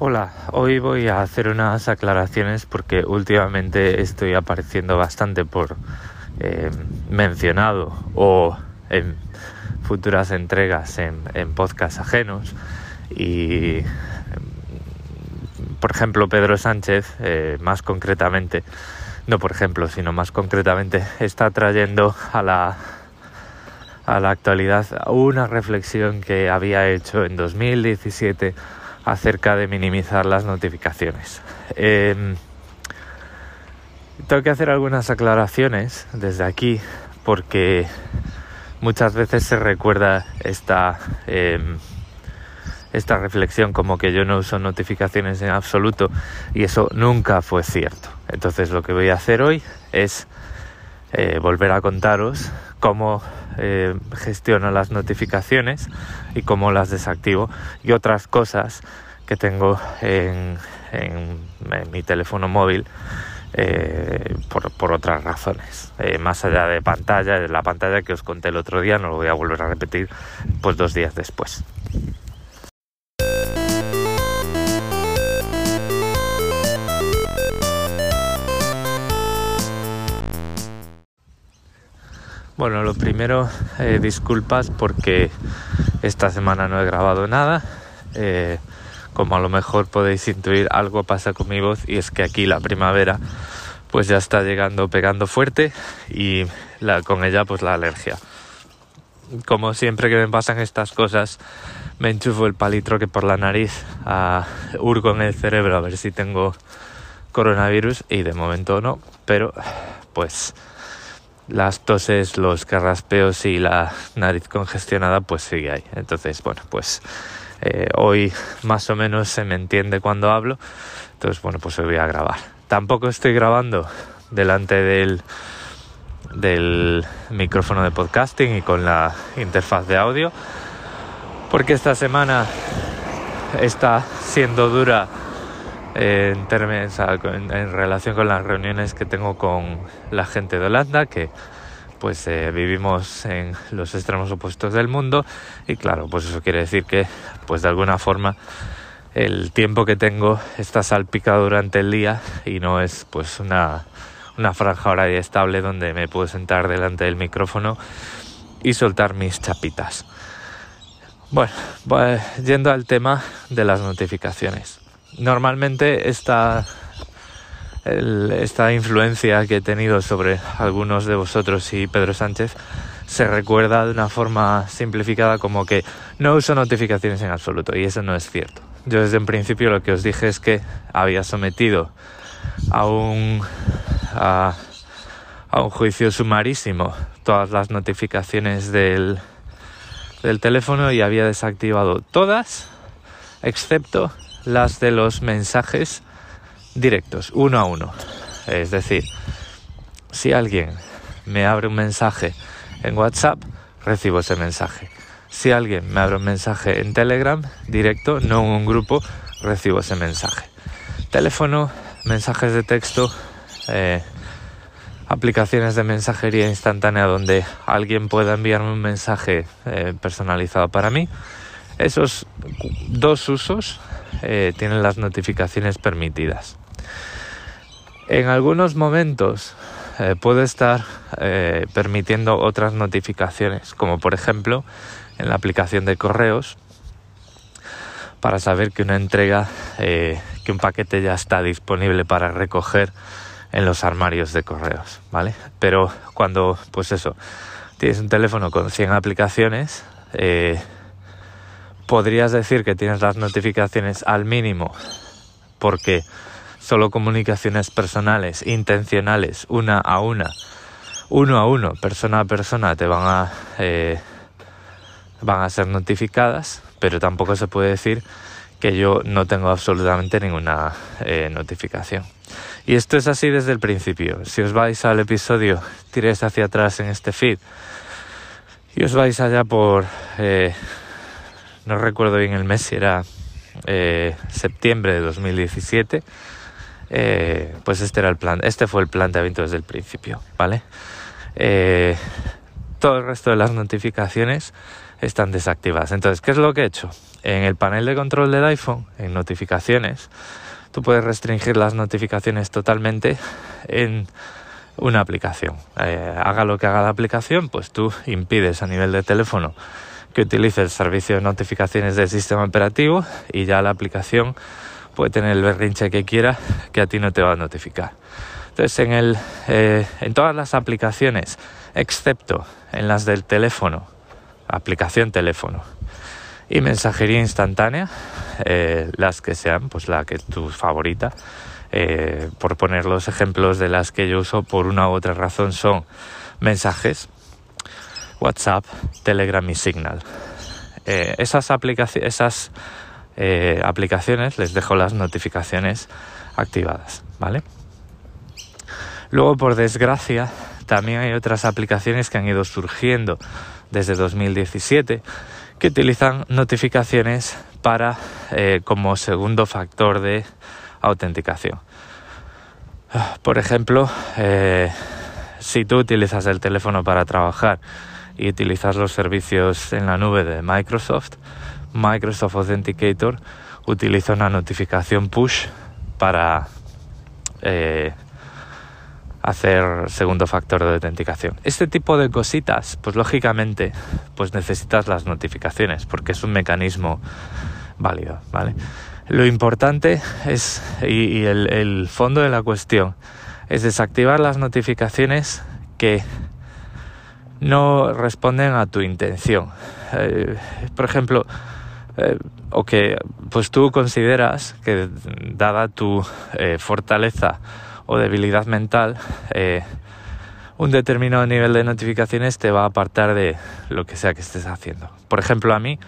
Hola, hoy voy a hacer unas aclaraciones porque últimamente estoy apareciendo bastante por eh, mencionado o en futuras entregas en, en podcasts ajenos y por ejemplo Pedro Sánchez eh, más concretamente no por ejemplo sino más concretamente está trayendo a la a la actualidad una reflexión que había hecho en 2017 acerca de minimizar las notificaciones. Em, tengo que hacer algunas aclaraciones desde aquí porque muchas veces se recuerda esta, em, esta reflexión como que yo no uso notificaciones en absoluto y eso nunca fue cierto. Entonces lo que voy a hacer hoy es eh, volver a contaros cómo eh, gestiono las notificaciones y cómo las desactivo y otras cosas que tengo en, mi teléfono móvil eh, por, otras razones. más allá de pantalla, de la pantalla que os conté el otro día, no lo voy a volver a repetir pues dos días después. Bueno, lo primero, eh, disculpas porque esta semana no he grabado nada. Eh, como a lo mejor podéis intuir, algo pasa con mi voz y es que aquí la primavera pues ya está llegando pegando fuerte y con ella pues la alergia. Como siempre que me pasan estas cosas, me enchufo el palitroque por la nariz, a, hurgo en el cerebro a ver si tengo coronavirus y de momento no, pero pues las toses, los carraspeos y la nariz congestionada pues sigue ahí. Entonces, bueno, pues eh, hoy más o menos se me entiende cuando hablo. Entonces, bueno, pues hoy voy a grabar. Tampoco estoy grabando delante del, del micrófono de podcasting y con la interfaz de audio. Porque esta semana está siendo dura en, en, relación con las reuniones que tengo con la gente de Holanda, que pues eh, vivimos en los extremos opuestos del mundo y claro, pues eso quiere decir que pues de alguna forma el tiempo que tengo está salpicado durante el día y no es pues una, una franja horaria estable donde me puedo sentar delante del micrófono y soltar mis chapitas. Bueno, pues, yendo al tema de las notificaciones normalmente esta, esta influencia que he tenido sobre algunos de vosotros y Pedro Sánchez se recuerda de una forma simplificada como que no uso notificaciones en absoluto y eso no es cierto. Yo desde un principio lo que os dije es que había sometido a un, a, un juicio sumarísimo todas las notificaciones del, del teléfono y había desactivado todas excepto las de los mensajes directos, uno a uno. Es decir, si alguien me abre un mensaje en WhatsApp, recibo ese mensaje. Si alguien me abre un mensaje en Telegram, directo, no en un grupo, recibo ese mensaje. Teléfono, mensajes de texto, eh, aplicaciones de mensajería instantánea donde alguien pueda enviarme un mensaje eh, personalizado para mí. Esos dos usos eh, tienen las notificaciones permitidas. En algunos momentos eh, puedo estar eh, permitiendo otras notificaciones, como por ejemplo en la aplicación de correos, para saber que una entrega, que un paquete ya está disponible para recoger en los armarios de correos, ¿vale? Pero cuando, pues eso, tienes un teléfono con 100 aplicaciones, podrías decir que tienes las notificaciones al mínimo porque solo comunicaciones personales, intencionales, una a una, uno a uno, persona a persona, te van a, eh, van a ser notificadas, pero tampoco se puede decir que yo no tengo absolutamente ninguna eh, notificación. Y esto es así desde el principio. Si os vais al episodio, tiréis hacia atrás en este feed y os vais allá por... Eh, no recuerdo bien el mes, si era eh, septiembre de 2017, eh, pues este era el plan, este fue el planteamiento desde el principio, ¿vale? Eh, todo el resto de las notificaciones están desactivadas. Entonces, ¿qué es lo que he hecho? En el panel de control del iPhone, en notificaciones, tú puedes restringir las notificaciones totalmente en una aplicación. Haga lo que haga la aplicación, pues tú impides a nivel de teléfono que utilice el servicio de notificaciones del sistema operativo y ya la aplicación puede tener el berrinche que quiera que a ti no te va a notificar. Entonces, en, el, eh, en todas las aplicaciones, excepto en las del teléfono, aplicación teléfono y mensajería instantánea, eh, las que sean, pues la que tu favorita, eh, por poner los ejemplos de las que yo uso por una u otra razón son mensajes, WhatsApp, Telegram y Signal. Eh, esas, eh, aplicaciones les dejo las notificaciones activadas, ¿vale? Luego, por desgracia, también hay otras aplicaciones que han ido surgiendo desde 2017 que utilizan notificaciones para como segundo factor de autenticación. Por ejemplo, eh, si tú utilizas el teléfono para trabajar y utilizas los servicios en la nube de Microsoft, Microsoft Authenticator utiliza una notificación push para eh, hacer segundo factor de autenticación. Este tipo de cositas, pues lógicamente, pues necesitas las notificaciones porque es un mecanismo válido, ¿vale? Lo importante es, y, el, fondo de la cuestión, es desactivar las notificaciones que no responden a tu intención. Eh, por ejemplo, eh, o que pues tú consideras que dada tu eh, fortaleza o debilidad mental, un determinado nivel de notificaciones te va a apartar de lo que sea que estés haciendo. Por ejemplo, a mí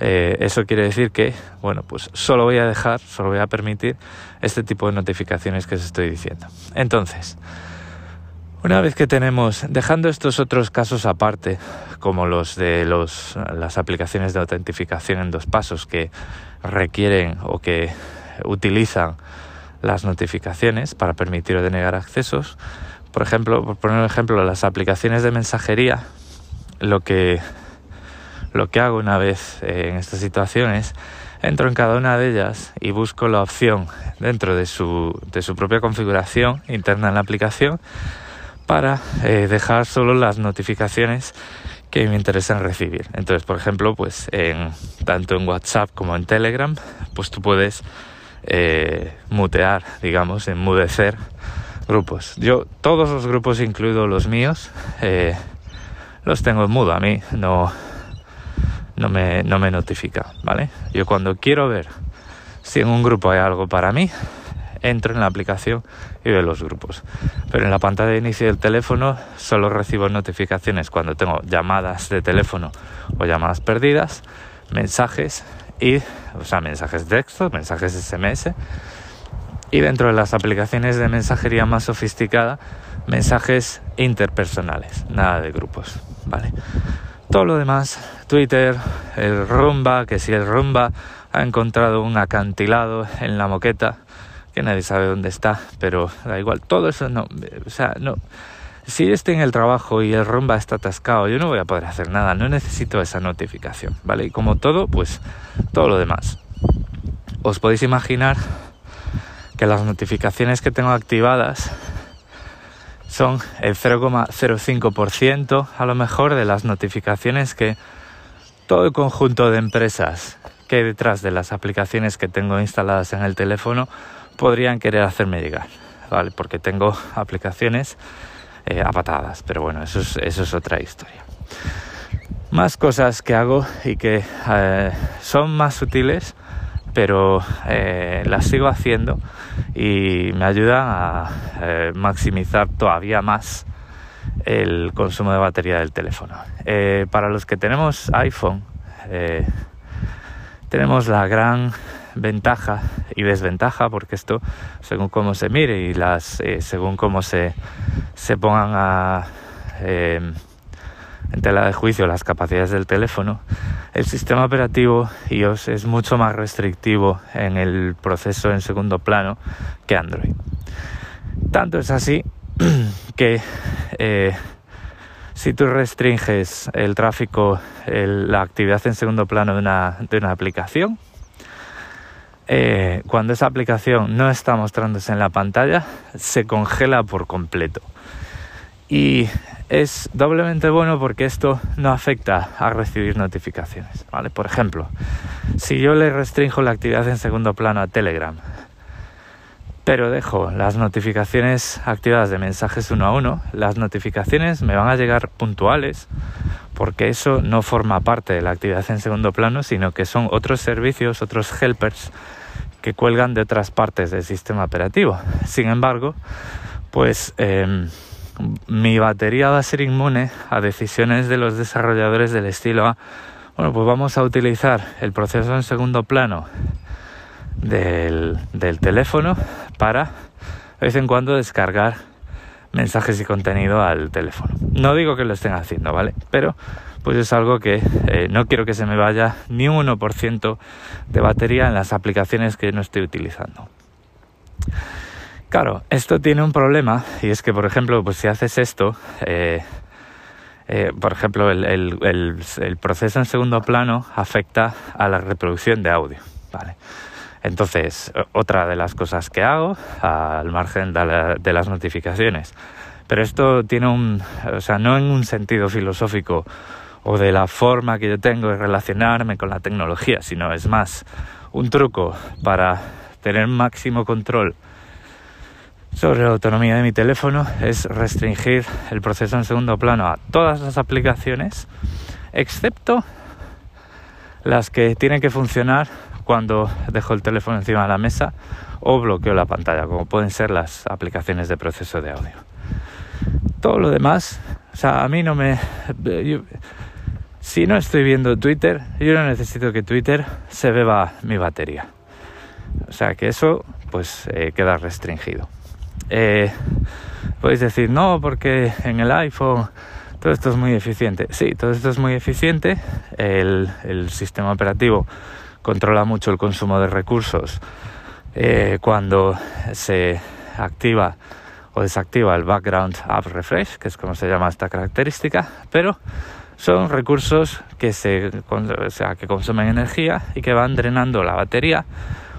eso quiere decir que, bueno, pues solo voy a dejar, solo voy a permitir este tipo de notificaciones que os estoy diciendo. Entonces, una vez que tenemos, dejando estos otros casos aparte, como los de los, las aplicaciones de autentificación en dos pasos que requieren o que utilizan las notificaciones para permitir o denegar accesos, por ejemplo, por poner un ejemplo, las aplicaciones de mensajería, lo que lo que hago una vez eh, en estas situaciones, entro en cada una de ellas y busco la opción dentro de su, de su propia configuración interna en la aplicación para eh, dejar solo las notificaciones que me interesan recibir. Entonces, por ejemplo, pues en, tanto en WhatsApp como en Telegram, pues tú puedes eh, mutear, digamos, enmudecer grupos. Yo todos los grupos, incluidos los míos, los tengo en mudo. A mí no, no me, no me notifica, ¿vale? Yo cuando quiero ver si en un grupo hay algo para mí, entro en la aplicación y veo los grupos. Pero en la pantalla de inicio del teléfono solo recibo notificaciones cuando tengo llamadas de teléfono o llamadas perdidas, mensajes y, o sea, mensajes de texto, mensajes SMS y dentro de las aplicaciones de mensajería más sofisticada, mensajes interpersonales, nada de grupos, ¿vale? Todo lo demás, Twitter, el rumba, que si el rumba ha encontrado un acantilado en la moqueta, que nadie sabe dónde está, pero da igual, todo eso no, o sea, no. Si estoy en el trabajo y el rumba está atascado, yo no voy a poder hacer nada, no necesito esa notificación, ¿vale? Y como todo, pues todo lo demás. Os podéis imaginar que las notificaciones que tengo activadas son el 0,05% a lo mejor de las notificaciones que todo el conjunto de empresas que hay detrás de las aplicaciones que tengo instaladas en el teléfono podrían querer hacerme llegar, ¿vale? Porque tengo aplicaciones eh, a pero bueno, eso es, eso es otra historia. Más cosas que hago y que eh, son más sutiles pero eh, las sigo haciendo y me ayuda a eh, maximizar todavía más el consumo de batería del teléfono. Para los que tenemos iPhone, tenemos la gran ventaja y desventaja, porque esto, según cómo se mire y las, según cómo se, se pongan a en tela de juicio las capacidades del teléfono, el sistema operativo iOS es mucho más restrictivo en el proceso en segundo plano que Android. Tanto es así que eh, si tú restringes el tráfico, la actividad en segundo plano de una, de una aplicación, eh, cuando esa aplicación no está mostrándose en la pantalla, se congela por completo. Y es doblemente bueno porque esto no afecta a recibir notificaciones. ¿vale? Por ejemplo, si yo le restringo la actividad en segundo plano a Telegram, pero dejo las notificaciones activadas de mensajes uno a uno, las notificaciones me van a llegar puntuales porque eso no forma parte de la actividad en segundo plano, sino que son otros servicios, otros helpers que cuelgan de otras partes del sistema operativo. Sin embargo, pues em, mi batería va a ser inmune a decisiones de los desarrolladores del estilo bueno, pues vamos a utilizar el proceso en segundo plano del, del teléfono para de vez en cuando descargar mensajes y contenido al teléfono. No digo que lo estén haciendo, ¿vale? Pero pues es algo que eh, no quiero que se me vaya ni un 1% de batería en las aplicaciones que no estoy utilizando. Claro, esto tiene un problema y es que, por ejemplo, pues si haces esto, eh, eh, por ejemplo, el, el, proceso en segundo plano afecta a la reproducción de audio, ¿vale? Entonces, otra de las cosas que hago, al margen de, las notificaciones, pero esto tiene un, o sea, no en un sentido filosófico o de la forma que yo tengo de relacionarme con la tecnología, sino es más un truco para tener máximo control sobre la autonomía de mi teléfono es restringir el proceso en segundo plano a todas las aplicaciones, excepto las que tienen que funcionar cuando dejo el teléfono encima de la mesa o bloqueo la pantalla, como pueden ser las aplicaciones de proceso de audio. Todo lo demás, o sea, a mí no me... si no estoy viendo Twitter, yo no necesito que Twitter se beba mi batería. O sea que eso pues eh, queda restringido. Eh, podéis decir, no, porque en el iPhone todo esto es muy eficiente. Sí, todo esto es muy eficiente. El, el sistema operativo controla mucho el consumo de recursos eh, cuando se activa o desactiva el background app refresh, que es como se llama esta característica, pero son recursos que se que consumen energía y que van drenando la batería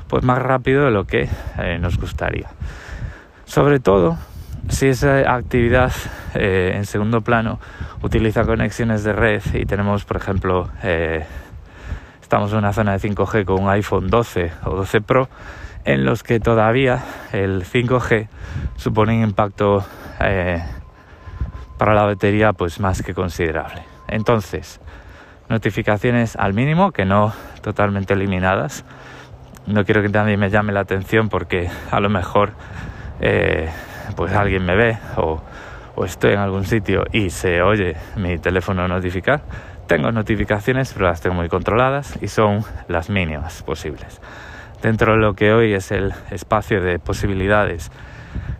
pues más rápido de lo que eh, nos gustaría. Sobre todo si esa actividad eh, en segundo plano utiliza conexiones de red y tenemos, por ejemplo, estamos en una zona de 5G con un iPhone 12 o 12 Pro en los que todavía el 5G supone un impacto eh, para la batería pues más que considerable. Entonces, notificaciones al mínimo, que no totalmente eliminadas. No quiero que nadie me llame la atención porque a lo mejor eh, pues alguien me ve o, o estoy en algún sitio y se oye mi teléfono notificar. Tengo notificaciones, pero las tengo muy controladas y son las mínimas posibles. Dentro de lo que hoy es el espacio de posibilidades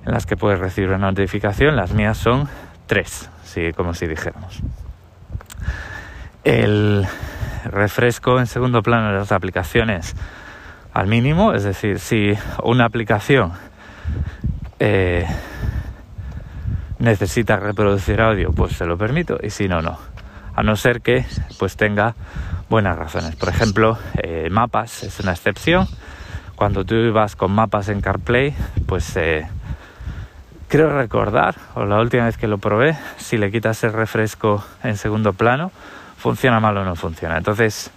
en las que puedes recibir una notificación, las mías son tres, como si dijéramos. El refresco en segundo plano de las aplicaciones al mínimo, es decir, si una aplicación eh, necesita reproducir audio, pues se lo permito y si no, no a no ser que pues tenga buenas razones. Por ejemplo, eh, mapas es una excepción. Cuando tú vas con mapas en CarPlay, pues eh, creo recordar, o la última vez que lo probé, si le quitas el refresco en segundo plano, funciona mal o no funciona. Entonces,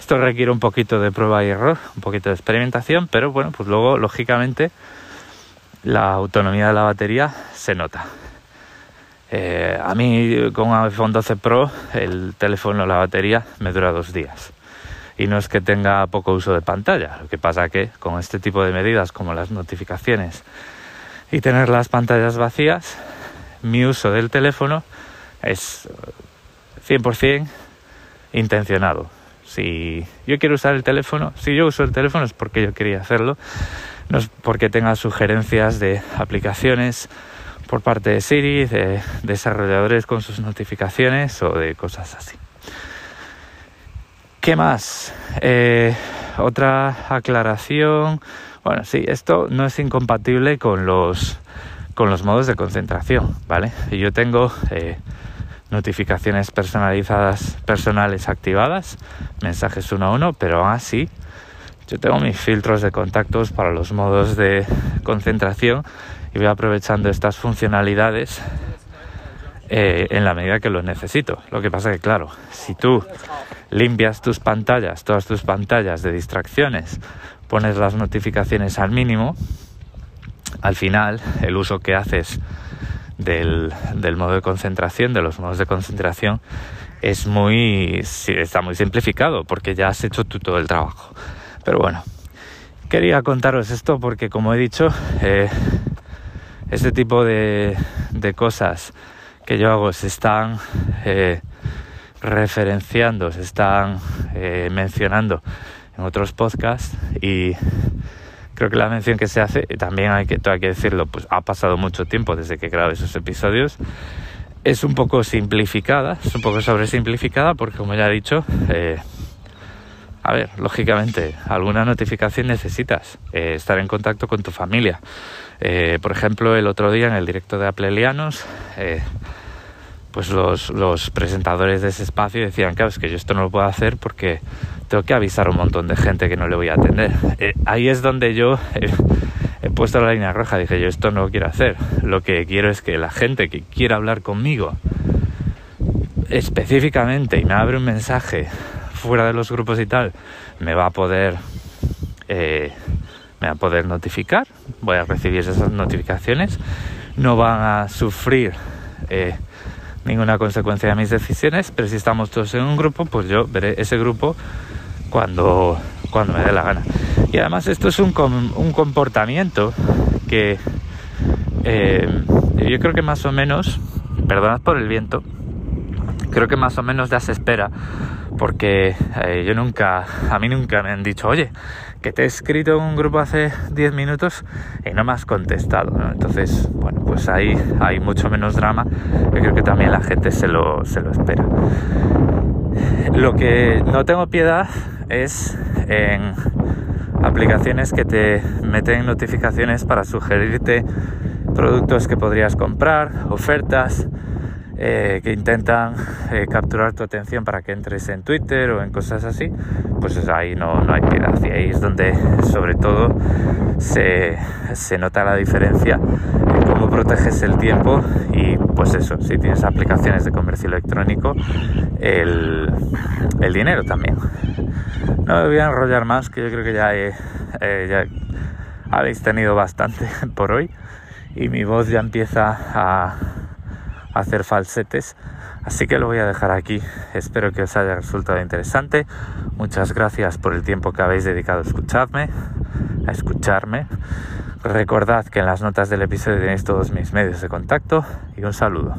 esto requiere un poquito de prueba y error, un poquito de experimentación, pero bueno, pues luego, lógicamente, la autonomía de la batería se nota. Eh, a mí con iPhone 12 Pro el teléfono, la batería me dura dos días. Y no es que tenga poco uso de pantalla, lo que pasa que con este tipo de medidas como las notificaciones y tener las pantallas vacías, mi uso del teléfono es 100% intencionado. Si yo quiero usar el teléfono, si yo uso el teléfono es porque yo quería hacerlo, no es porque tenga sugerencias de aplicaciones por parte de Siri, de desarrolladores con sus notificaciones o de cosas así. ¿Qué más? Eh, otra aclaración. Bueno, sí, esto no es incompatible con los con los modos de concentración, ¿vale? Yo tengo eh, notificaciones personalizadas personales activadas, mensajes uno a uno, pero aún así yo tengo mis filtros de contactos para los modos de concentración y voy aprovechando estas funcionalidades eh, en la medida que lo necesito. Lo que pasa que, claro, si tú limpias tus pantallas, todas tus pantallas de distracciones, pones las notificaciones al mínimo, al final el uso que haces del, del modo de concentración, de los modos de concentración, es muy, está muy simplificado porque ya has hecho tú todo el trabajo. Pero bueno, quería contaros esto porque como he dicho, eh, este tipo de, de, cosas que yo hago se están eh, referenciando, se están eh, mencionando en otros podcasts y creo que la mención que se hace, también hay que, hay que decirlo, pues ha pasado mucho tiempo desde que grabé esos episodios, es un poco simplificada, es un poco sobresimplificada porque como ya he dicho, eh, a ver, lógicamente, alguna notificación necesitas, eh, estar en contacto con tu familia. Eh, por ejemplo, el otro día en el directo de Aplelianos, pues los, presentadores de ese espacio decían, claro, es que yo esto no lo puedo hacer porque tengo que avisar a un montón de gente que no le voy a atender. Eh, ahí es donde yo he puesto la línea roja, dije, yo esto no lo quiero hacer. Lo que quiero es que la gente que quiera hablar conmigo específicamente y me abre un mensaje fuera de los grupos y tal, me va a poder... Eh, me va a poder notificar, voy a recibir esas notificaciones, no van a sufrir eh, ninguna consecuencia de mis decisiones, pero si estamos todos en un grupo, pues yo veré ese grupo cuando, cuando me dé la gana. Y además esto es un, un comportamiento que eh, yo creo que más o menos, perdonad por el viento, creo que más o menos ya se espera, porque eh, yo nunca, a mí nunca me han dicho, oye, que te he escrito en un grupo hace 10 minutos y no me has contestado. Entonces, bueno, pues ahí hay mucho menos drama. Yo creo que también la gente se lo, se lo espera. Lo que no tengo piedad es en aplicaciones que te meten notificaciones para sugerirte productos que podrías comprar, ofertas, eh, que intentan eh, capturar tu atención para que entres en Twitter o en cosas así, pues ahí no, no hay piedad. Y ahí es donde sobre todo se, se nota la diferencia en cómo proteges el tiempo y pues eso, si tienes aplicaciones de comercio electrónico, el, el dinero también. No me voy a enrollar más, que yo creo que ya, eh, ya habéis tenido bastante por hoy y mi voz ya empieza a hacer falsetes. Así que lo voy a dejar aquí. Espero que os haya resultado interesante. Muchas gracias por el tiempo que habéis dedicado a escucharme, a escucharme. Recordad que en las notas del episodio tenéis todos mis medios de contacto y un saludo.